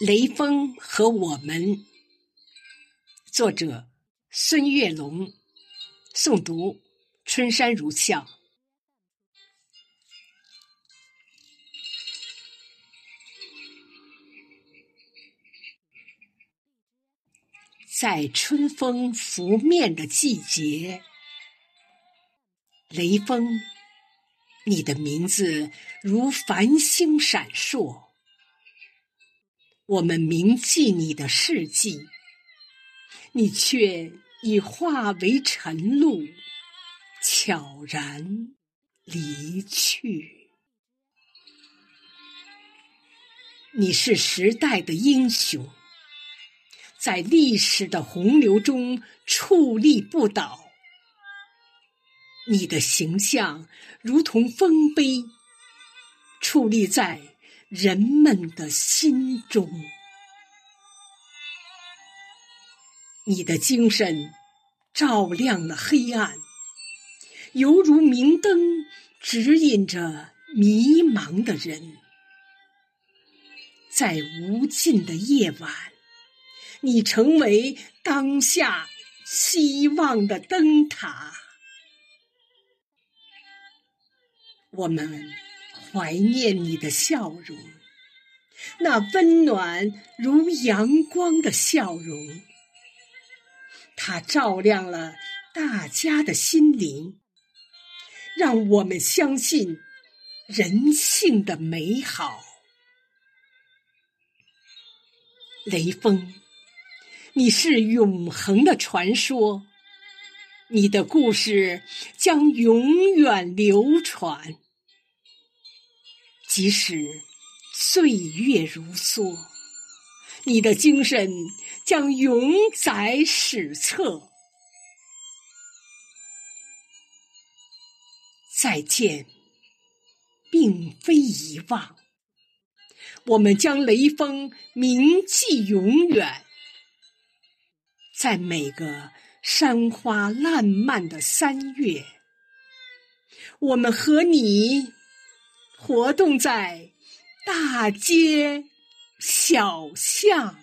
雷锋和我们，作者孙月龙，诵读春山如笑。在春风拂面的季节，雷锋，你的名字如繁星闪烁。我们铭记你的事迹，你却已化为晨露，悄然离去。你是时代的英雄，在历史的洪流中矗立不倒。你的形象如同丰碑，矗立在。人们的心中，你的精神照亮了黑暗，犹如明灯，指引着迷茫的人。在无尽的夜晚，你成为当下希望的灯塔。我们。怀念你的笑容，那温暖如阳光的笑容，它照亮了大家的心灵，让我们相信人性的美好。雷锋，你是永恒的传说，你的故事将永远流传。即使岁月如梭，你的精神将永载史册。再见，并非遗忘，我们将雷锋铭记永远，在每个山花烂漫的三月，我们和你。活动在大街小巷。